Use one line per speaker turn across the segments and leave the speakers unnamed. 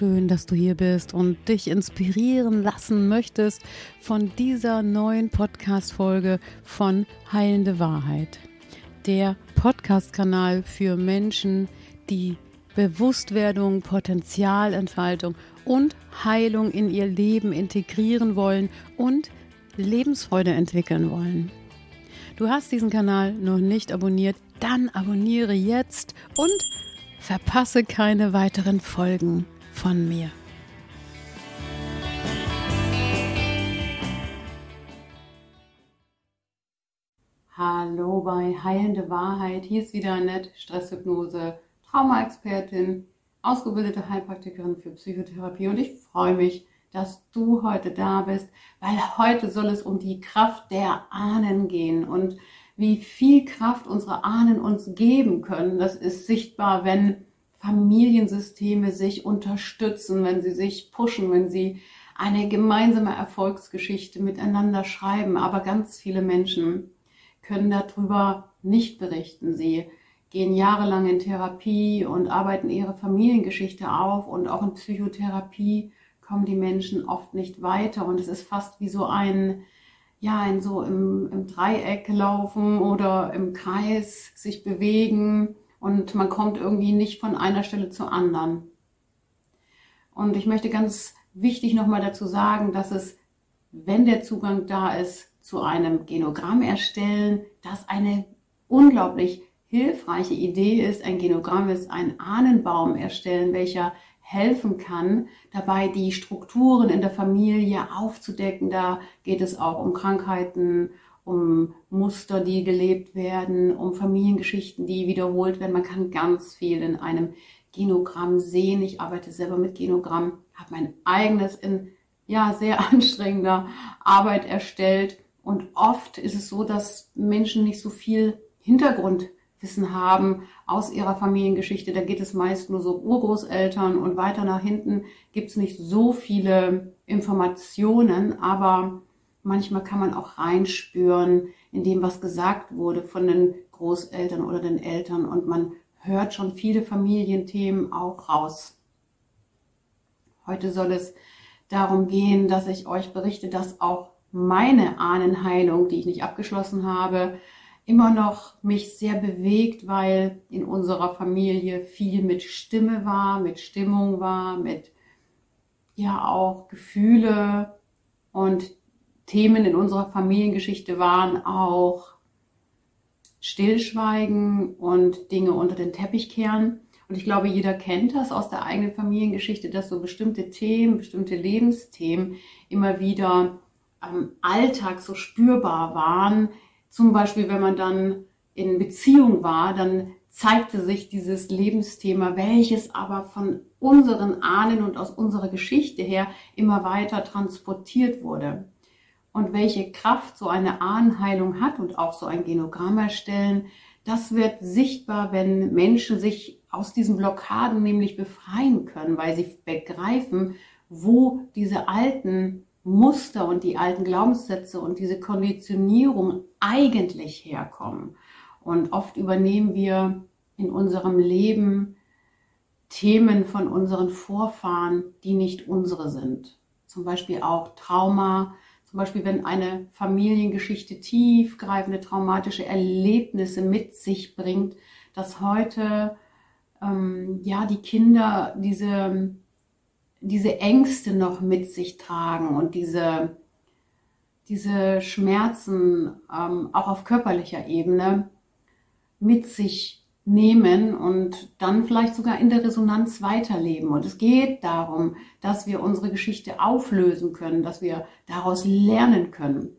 schön, dass du hier bist und dich inspirieren lassen möchtest von dieser neuen Podcast-Folge von Heilende Wahrheit. Der Podcast-Kanal für Menschen, die Bewusstwerdung, Potenzialentfaltung und Heilung in ihr Leben integrieren wollen und Lebensfreude entwickeln wollen. Du hast diesen Kanal noch nicht abonniert, dann abonniere jetzt und verpasse keine weiteren Folgen von mir. Hallo bei Heilende Wahrheit. Hier ist wieder Annette, Stresshypnose, Traumaexpertin, ausgebildete Heilpraktikerin für Psychotherapie und ich freue mich, dass du heute da bist, weil heute soll es um die Kraft der Ahnen gehen und wie viel Kraft unsere Ahnen uns geben können. Das ist sichtbar, wenn Familiensysteme sich unterstützen, wenn sie sich pushen, wenn sie eine gemeinsame Erfolgsgeschichte miteinander schreiben. Aber ganz viele Menschen können darüber nicht berichten. Sie gehen jahrelang in Therapie und arbeiten ihre Familiengeschichte auf und auch in Psychotherapie kommen die Menschen oft nicht weiter und es ist fast wie so ein, ja, ein so im, im Dreieck laufen oder im Kreis sich bewegen und man kommt irgendwie nicht von einer Stelle zur anderen. Und ich möchte ganz wichtig nochmal dazu sagen, dass es, wenn der Zugang da ist, zu einem Genogramm erstellen, das eine unglaublich hilfreiche Idee ist. Ein Genogramm ist ein Ahnenbaum erstellen, welcher helfen kann, dabei die Strukturen in der Familie aufzudecken. Da geht es auch um Krankheiten, um Muster, die gelebt werden, um Familiengeschichten, die wiederholt werden. Man kann ganz viel in einem Genogramm sehen. Ich arbeite selber mit Genogramm, habe mein eigenes in ja sehr anstrengender Arbeit erstellt und oft ist es so, dass Menschen nicht so viel Hintergrund Wissen haben aus ihrer Familiengeschichte. Da geht es meist nur so Urgroßeltern und weiter nach hinten gibt es nicht so viele Informationen, aber manchmal kann man auch reinspüren in dem, was gesagt wurde von den Großeltern oder den Eltern und man hört schon viele Familienthemen auch raus. Heute soll es darum gehen, dass ich euch berichte, dass auch meine Ahnenheilung, die ich nicht abgeschlossen habe, immer noch mich sehr bewegt, weil in unserer Familie viel mit Stimme war, mit Stimmung war, mit ja auch Gefühle und Themen in unserer Familiengeschichte waren auch Stillschweigen und Dinge unter den Teppich kehren. Und ich glaube, jeder kennt das aus der eigenen Familiengeschichte, dass so bestimmte Themen, bestimmte Lebensthemen immer wieder am Alltag so spürbar waren, zum Beispiel, wenn man dann in Beziehung war, dann zeigte sich dieses Lebensthema, welches aber von unseren Ahnen und aus unserer Geschichte her immer weiter transportiert wurde. Und welche Kraft so eine Ahnenheilung hat und auch so ein Genogramm erstellen, das wird sichtbar, wenn Menschen sich aus diesen Blockaden nämlich befreien können, weil sie begreifen, wo diese alten Muster und die alten Glaubenssätze und diese Konditionierung eigentlich herkommen. Und oft übernehmen wir in unserem Leben Themen von unseren Vorfahren, die nicht unsere sind. Zum Beispiel auch Trauma, zum Beispiel wenn eine Familiengeschichte tiefgreifende traumatische Erlebnisse mit sich bringt, dass heute ähm, ja die Kinder diese diese Ängste noch mit sich tragen und diese, diese Schmerzen ähm, auch auf körperlicher Ebene mit sich nehmen und dann vielleicht sogar in der Resonanz weiterleben. Und es geht darum, dass wir unsere Geschichte auflösen können, dass wir daraus lernen können.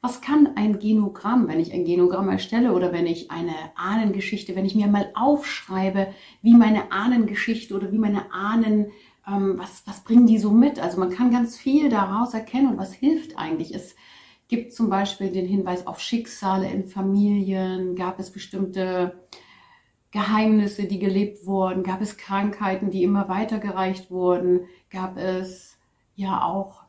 Was kann ein Genogramm, wenn ich ein Genogramm erstelle oder wenn ich eine Ahnengeschichte, wenn ich mir mal aufschreibe, wie meine Ahnengeschichte oder wie meine Ahnen ähm, was, was bringen die so mit? Also man kann ganz viel daraus erkennen und was hilft eigentlich. Es gibt zum Beispiel den Hinweis auf Schicksale in Familien, gab es bestimmte Geheimnisse, die gelebt wurden, gab es Krankheiten, die immer weitergereicht wurden, gab es ja auch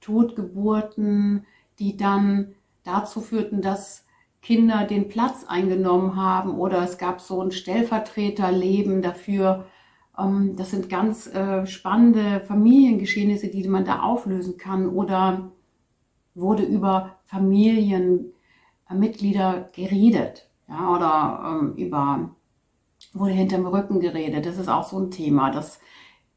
Totgeburten, die dann dazu führten, dass Kinder den Platz eingenommen haben? Oder es gab so ein Stellvertreterleben dafür, Ähm, das sind ganz äh, spannende Familiengeschehnisse, die man da auflösen kann. Oder wurde über Familienmitglieder geredet, ja, oder ähm, über wurde hinterm Rücken geredet. Das ist auch so ein Thema. Das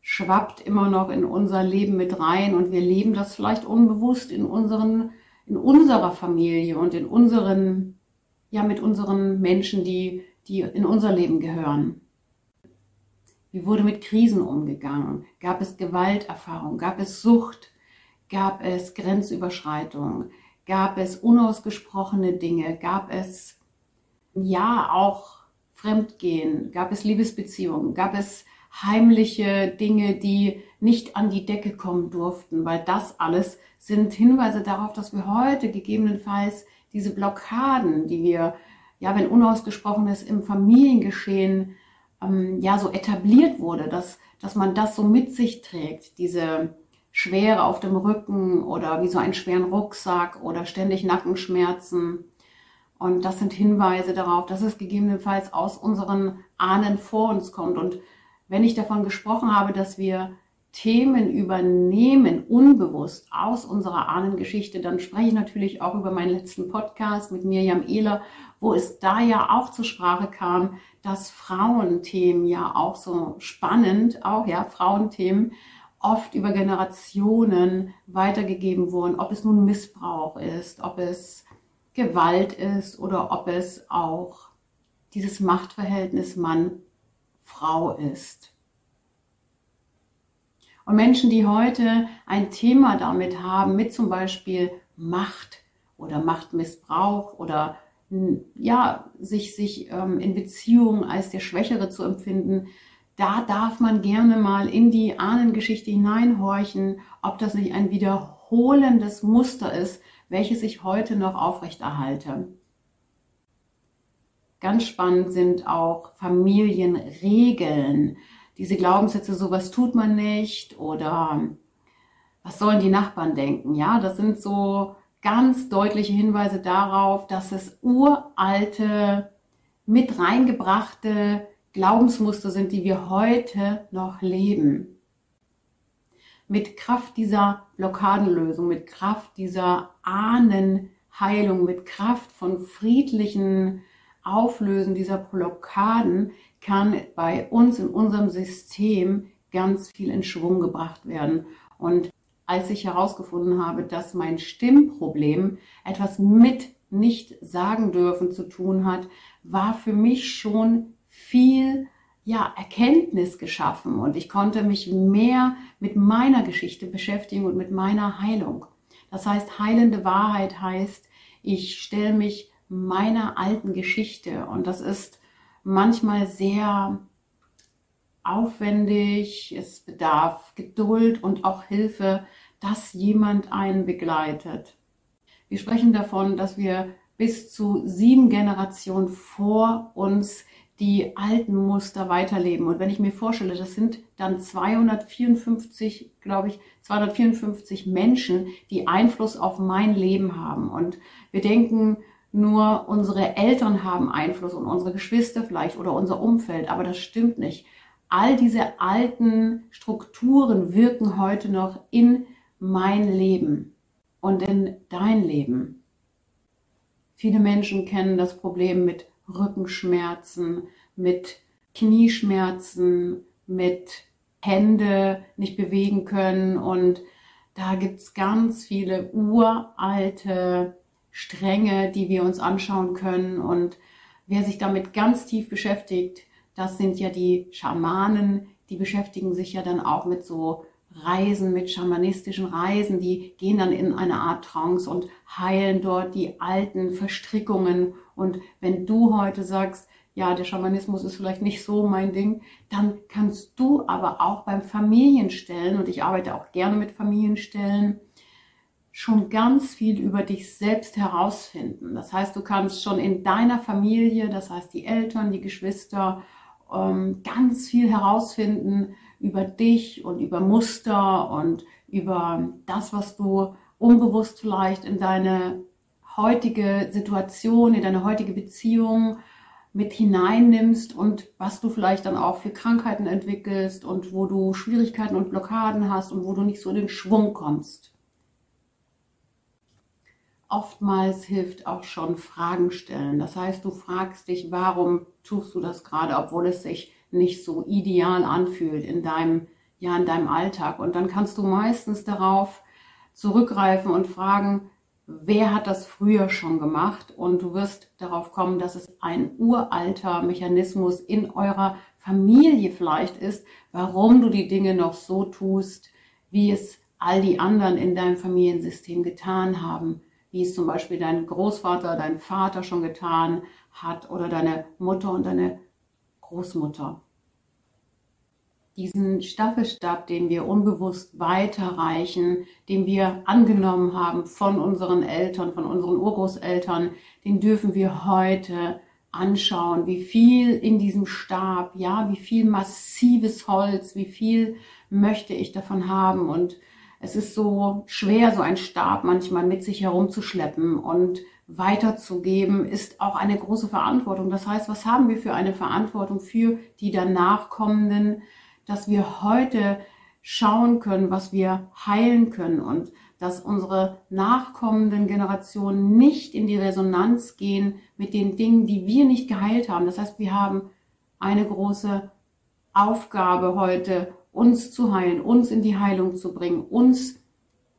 schwappt immer noch in unser Leben mit rein und wir leben das vielleicht unbewusst in unseren, in unserer Familie und in unseren, ja, mit unseren Menschen, die, die in unser Leben gehören. Wie wurde mit Krisen umgegangen? Gab es Gewalterfahrung? Gab es Sucht? Gab es Grenzüberschreitung? Gab es unausgesprochene Dinge? Gab es, ja, auch Fremdgehen? Gab es Liebesbeziehungen? Gab es heimliche Dinge, die nicht an die Decke kommen durften, weil das alles sind Hinweise darauf, dass wir heute gegebenenfalls diese Blockaden, die wir, ja, wenn unausgesprochenes im Familiengeschehen ähm, ja so etabliert wurde, dass, dass man das so mit sich trägt, diese Schwere auf dem Rücken oder wie so einen schweren Rucksack oder ständig Nackenschmerzen. Und das sind Hinweise darauf, dass es gegebenenfalls aus unseren Ahnen vor uns kommt. Und wenn ich davon gesprochen habe, dass wir Themen übernehmen, unbewusst aus unserer Ahnengeschichte, dann spreche ich natürlich auch über meinen letzten Podcast mit Mirjam Ehler, wo es da ja auch zur Sprache kam, dass Frauenthemen ja auch so spannend, auch ja, Frauenthemen oft über Generationen weitergegeben wurden, ob es nun Missbrauch ist, ob es Gewalt ist oder ob es auch dieses Machtverhältnis Mann Frau ist. Und Menschen, die heute ein Thema damit haben, mit zum Beispiel Macht oder Machtmissbrauch oder ja, sich, sich ähm, in Beziehungen als der Schwächere zu empfinden, da darf man gerne mal in die Ahnengeschichte hineinhorchen, ob das nicht ein wiederholendes Muster ist, welches ich heute noch aufrechterhalte. Ganz spannend sind auch Familienregeln. Diese Glaubenssätze, sowas tut man nicht oder was sollen die Nachbarn denken? Ja, das sind so ganz deutliche Hinweise darauf, dass es uralte, mit reingebrachte Glaubensmuster sind, die wir heute noch leben. Mit Kraft dieser Blockadenlösung, mit Kraft dieser Ahnenheilung, mit Kraft von friedlichen Auflösen dieser Blockaden kann bei uns in unserem System ganz viel in Schwung gebracht werden. Und als ich herausgefunden habe, dass mein Stimmproblem etwas mit nicht sagen dürfen zu tun hat, war für mich schon viel ja, Erkenntnis geschaffen und ich konnte mich mehr mit meiner Geschichte beschäftigen und mit meiner Heilung. Das heißt, heilende Wahrheit heißt, ich stelle mich meiner alten Geschichte. Und das ist manchmal sehr aufwendig. Es bedarf Geduld und auch Hilfe, dass jemand einen begleitet. Wir sprechen davon, dass wir bis zu sieben Generationen vor uns die alten Muster weiterleben. Und wenn ich mir vorstelle, das sind dann 254, glaube ich, 254 Menschen, die Einfluss auf mein Leben haben. Und wir denken, nur unsere Eltern haben Einfluss und unsere Geschwister vielleicht oder unser Umfeld, aber das stimmt nicht. All diese alten Strukturen wirken heute noch in mein Leben und in dein Leben. Viele Menschen kennen das Problem mit Rückenschmerzen, mit Knieschmerzen, mit Hände nicht bewegen können und da gibt's ganz viele uralte Stränge, die wir uns anschauen können. Und wer sich damit ganz tief beschäftigt, das sind ja die Schamanen, die beschäftigen sich ja dann auch mit so Reisen, mit schamanistischen Reisen, die gehen dann in eine Art Trance und heilen dort die alten Verstrickungen. Und wenn du heute sagst, ja, der Schamanismus ist vielleicht nicht so mein Ding, dann kannst du aber auch beim Familienstellen, und ich arbeite auch gerne mit Familienstellen, schon ganz viel über dich selbst herausfinden. Das heißt, du kannst schon in deiner Familie, das heißt die Eltern, die Geschwister, ähm, ganz viel herausfinden über dich und über Muster und über das, was du unbewusst vielleicht in deine heutige Situation, in deine heutige Beziehung mit hineinnimmst und was du vielleicht dann auch für Krankheiten entwickelst und wo du Schwierigkeiten und Blockaden hast und wo du nicht so in den Schwung kommst. Oftmals hilft auch schon Fragen stellen. Das heißt, du fragst dich, warum tust du das gerade, obwohl es sich nicht so ideal anfühlt in deinem, ja, in deinem Alltag. Und dann kannst du meistens darauf zurückgreifen und fragen, wer hat das früher schon gemacht? Und du wirst darauf kommen, dass es ein uralter Mechanismus in eurer Familie vielleicht ist, warum du die Dinge noch so tust, wie es all die anderen in deinem Familiensystem getan haben, wie es zum Beispiel dein Großvater, dein Vater schon getan hat oder deine Mutter und deine Großmutter diesen Staffelstab, den wir unbewusst weiterreichen, den wir angenommen haben von unseren Eltern, von unseren Urgroßeltern, den dürfen wir heute anschauen, wie viel in diesem Stab, ja, wie viel massives Holz, wie viel möchte ich davon haben und es ist so schwer, so ein Stab manchmal mit sich herumzuschleppen und weiterzugeben, ist auch eine große Verantwortung. Das heißt, was haben wir für eine Verantwortung für die danach kommenden dass wir heute schauen können, was wir heilen können und dass unsere nachkommenden Generationen nicht in die Resonanz gehen mit den Dingen, die wir nicht geheilt haben. Das heißt, wir haben eine große Aufgabe heute, uns zu heilen, uns in die Heilung zu bringen, uns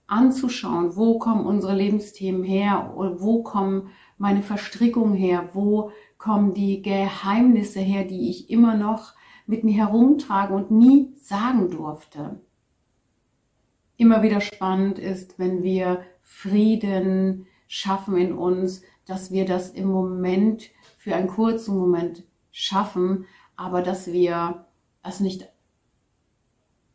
anzuschauen, wo kommen unsere Lebensthemen her, wo kommen meine Verstrickungen her, wo kommen die Geheimnisse her, die ich immer noch mit mir herumtragen und nie sagen durfte. Immer wieder spannend ist, wenn wir Frieden schaffen in uns, dass wir das im Moment für einen kurzen Moment schaffen, aber dass wir es nicht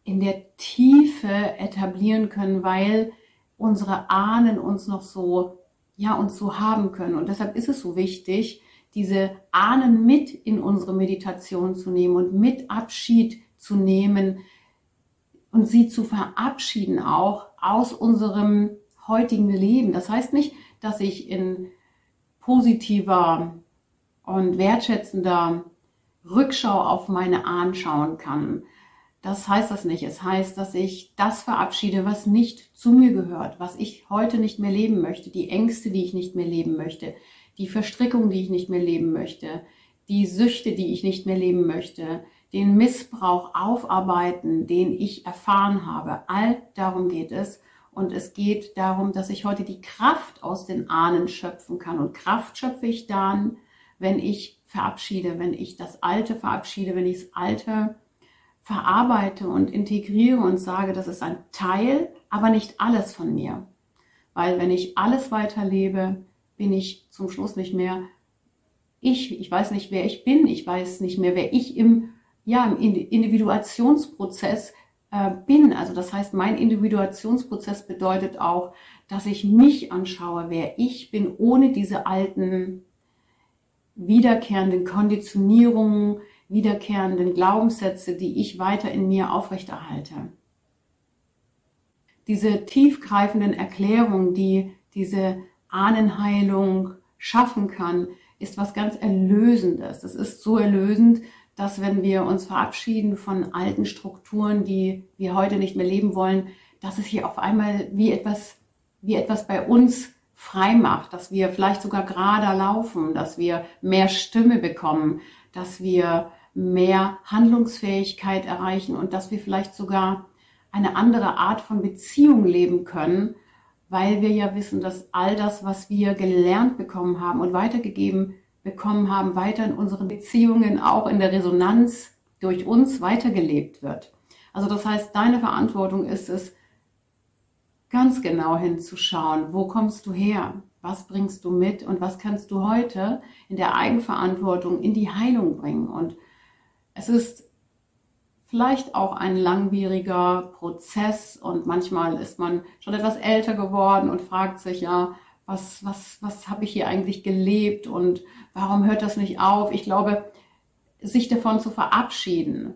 in der Tiefe etablieren können, weil unsere Ahnen uns noch so, ja, uns so haben können. Und deshalb ist es so wichtig, diese Ahnen mit in unsere Meditation zu nehmen und mit Abschied zu nehmen und sie zu verabschieden auch aus unserem heutigen Leben. Das heißt nicht, dass ich in positiver und wertschätzender Rückschau auf meine Ahnen schauen kann. Das heißt das nicht. Es heißt, dass ich das verabschiede, was nicht zu mir gehört, was ich heute nicht mehr leben möchte, die Ängste, die ich nicht mehr leben möchte, die Verstrickung, die ich nicht mehr leben möchte, die Süchte, die ich nicht mehr leben möchte, den Missbrauch aufarbeiten, den ich erfahren habe. All darum geht es. Und es geht darum, dass ich heute die Kraft aus den Ahnen schöpfen kann. Und Kraft schöpfe ich dann, wenn ich verabschiede, wenn ich das Alte verabschiede, wenn ich das Alte verarbeite und integriere und sage, das ist ein Teil, aber nicht alles von mir. Weil wenn ich alles weiterlebe, bin ich zum Schluss nicht mehr ich. Ich weiß nicht, wer ich bin. Ich weiß nicht mehr, wer ich im, ja, im Individuationsprozess äh, bin. Also das heißt, mein Individuationsprozess bedeutet auch, dass ich mich anschaue, wer ich bin, ohne diese alten wiederkehrenden Konditionierungen, wiederkehrenden Glaubenssätze, die ich weiter in mir aufrechterhalte. Diese tiefgreifenden Erklärungen, die diese Ahnenheilung schaffen kann, ist was ganz Erlösendes. Es ist so erlösend, dass wenn wir uns verabschieden von alten Strukturen, die wir heute nicht mehr leben wollen, dass es hier auf einmal wie etwas, wie etwas bei uns frei macht, dass wir vielleicht sogar gerader laufen, dass wir mehr Stimme bekommen, dass wir mehr Handlungsfähigkeit erreichen und dass wir vielleicht sogar eine andere Art von Beziehung leben können, weil wir ja wissen, dass all das, was wir gelernt bekommen haben und weitergegeben bekommen haben, weiter in unseren Beziehungen, auch in der Resonanz durch uns weitergelebt wird. Also das heißt, deine Verantwortung ist es, ganz genau hinzuschauen, wo kommst du her, was bringst du mit und was kannst du heute in der Eigenverantwortung in die Heilung bringen. Und es ist vielleicht auch ein langwieriger Prozess und manchmal ist man schon etwas älter geworden und fragt sich ja, was, was, was habe ich hier eigentlich gelebt und warum hört das nicht auf? Ich glaube, sich davon zu verabschieden,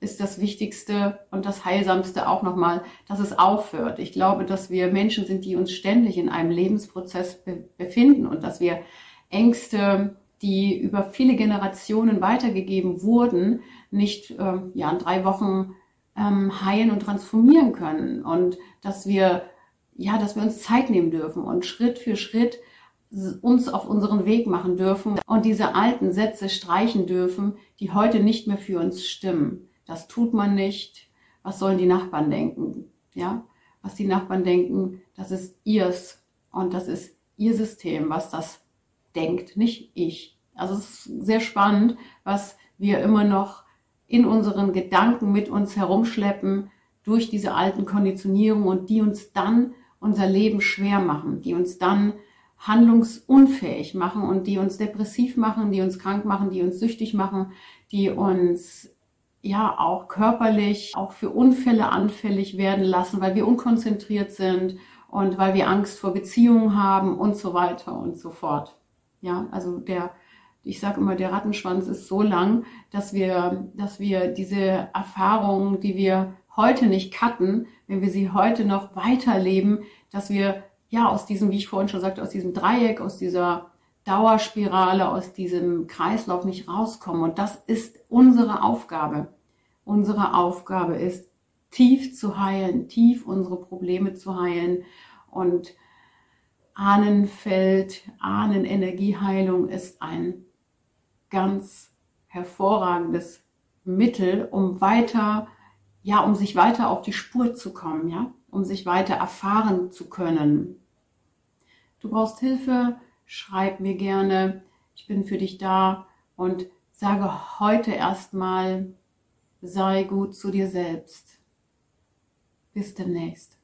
ist das Wichtigste und das Heilsamste auch nochmal, dass es aufhört. Ich glaube, dass wir Menschen sind, die uns ständig in einem Lebensprozess be befinden und dass wir Ängste die über viele Generationen weitergegeben wurden, nicht ähm, ja, in drei Wochen ähm, heilen und transformieren können. Und dass wir, ja, dass wir uns Zeit nehmen dürfen und Schritt für Schritt uns auf unseren Weg machen dürfen und diese alten Sätze streichen dürfen, die heute nicht mehr für uns stimmen. Das tut man nicht. Was sollen die Nachbarn denken? Ja, was die Nachbarn denken, das ist ihrs und das ist ihr System, was das denkt, nicht ich. Also es ist sehr spannend, was wir immer noch in unseren Gedanken mit uns herumschleppen durch diese alten Konditionierungen und die uns dann unser Leben schwer machen, die uns dann handlungsunfähig machen und die uns depressiv machen, die uns krank machen, die uns süchtig machen, die uns ja auch körperlich, auch für Unfälle anfällig werden lassen, weil wir unkonzentriert sind und weil wir Angst vor Beziehungen haben und so weiter und so fort. Ja, also der, ich sage immer, der Rattenschwanz ist so lang, dass wir, dass wir diese Erfahrungen, die wir heute nicht cutten, wenn wir sie heute noch weiterleben, dass wir ja aus diesem, wie ich vorhin schon sagte, aus diesem Dreieck, aus dieser Dauerspirale, aus diesem Kreislauf nicht rauskommen. Und das ist unsere Aufgabe. Unsere Aufgabe ist, tief zu heilen, tief unsere Probleme zu heilen. Und Ahnenfeld, Ahnenenergieheilung ist ein ganz hervorragendes Mittel, um weiter, ja, um sich weiter auf die Spur zu kommen, ja, um sich weiter erfahren zu können. Du brauchst Hilfe, schreib mir gerne. Ich bin für dich da und sage heute erstmal, sei gut zu dir selbst. Bis demnächst.